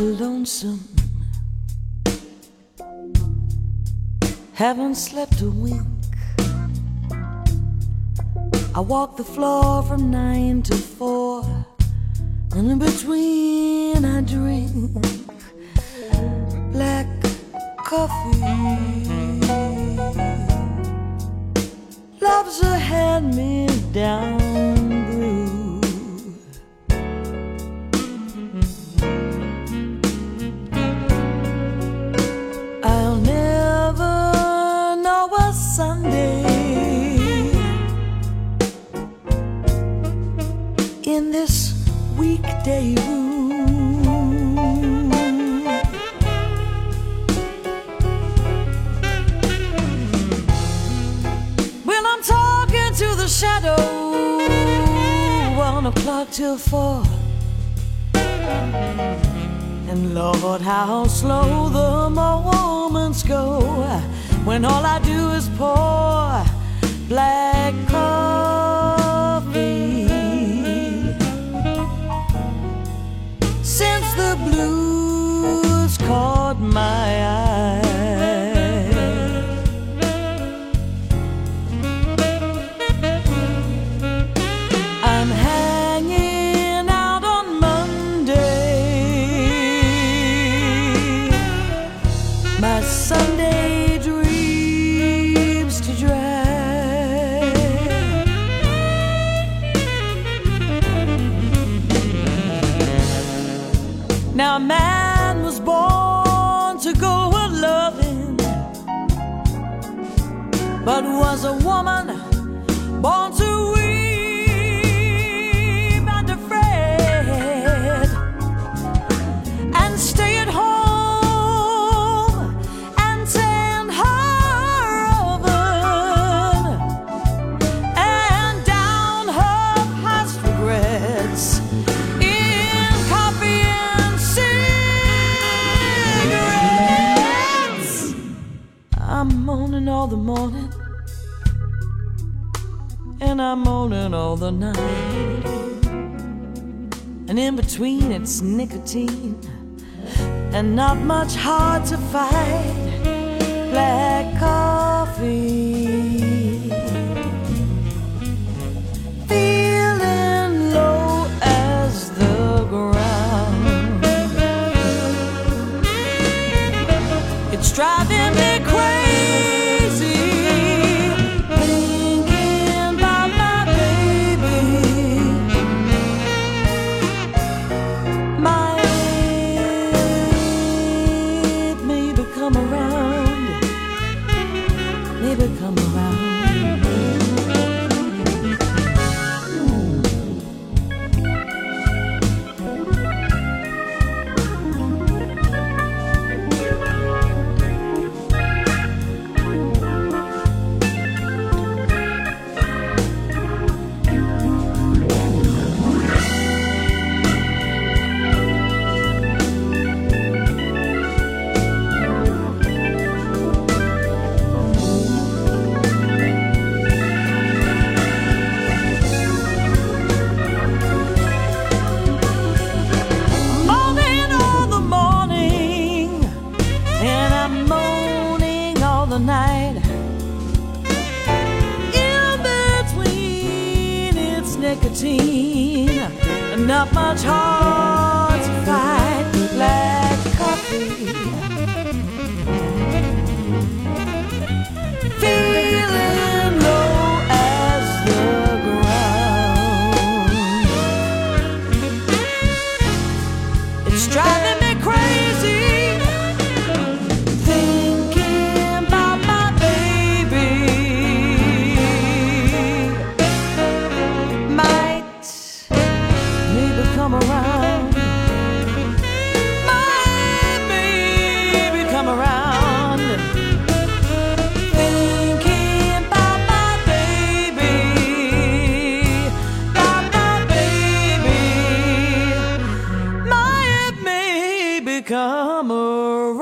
lonesome. Haven't slept a wink. I walk the floor from nine to four, and in between I drink black coffee. Love's a hand me down this weekday room. When I'm talking to the shadow, one o'clock till four. And Lord, how slow the moments go when all I do is pour black blues caught my eye. I'm hanging out on Monday. My Sunday Now a man was born to go a loving, but was a woman the morning and I'm moaning all the night. And in between it's nicotine and not much hard to fight. Black coffee. Feeling low as the ground. It's driving me Maybe nicotine, not much hard to fight. Come around. Might maybe come around. My baby. My baby my baby come around.